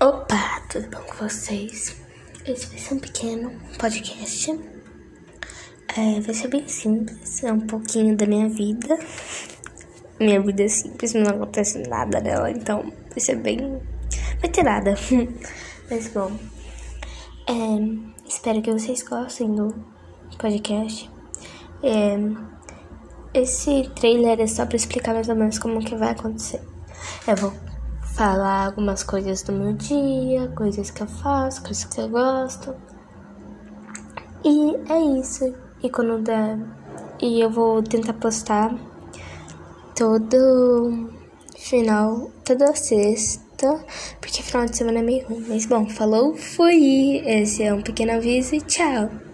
Opa, tudo bom com vocês? Esse vai ser um pequeno podcast. É, vai ser bem simples, é um pouquinho da minha vida. Minha vida é simples, não acontece nada nela, então vai ser bem. Vai ter nada. Mas bom, é, espero que vocês gostem do podcast. É, esse trailer é só pra explicar mais ou menos como que vai acontecer. Eu vou falar algumas coisas do meu dia, coisas que eu faço, coisas que eu gosto. E é isso. E quando der. E eu vou tentar postar todo final, toda sexta, porque final de semana é meio ruim. Mas bom, falou, fui! Esse é um pequeno aviso e tchau!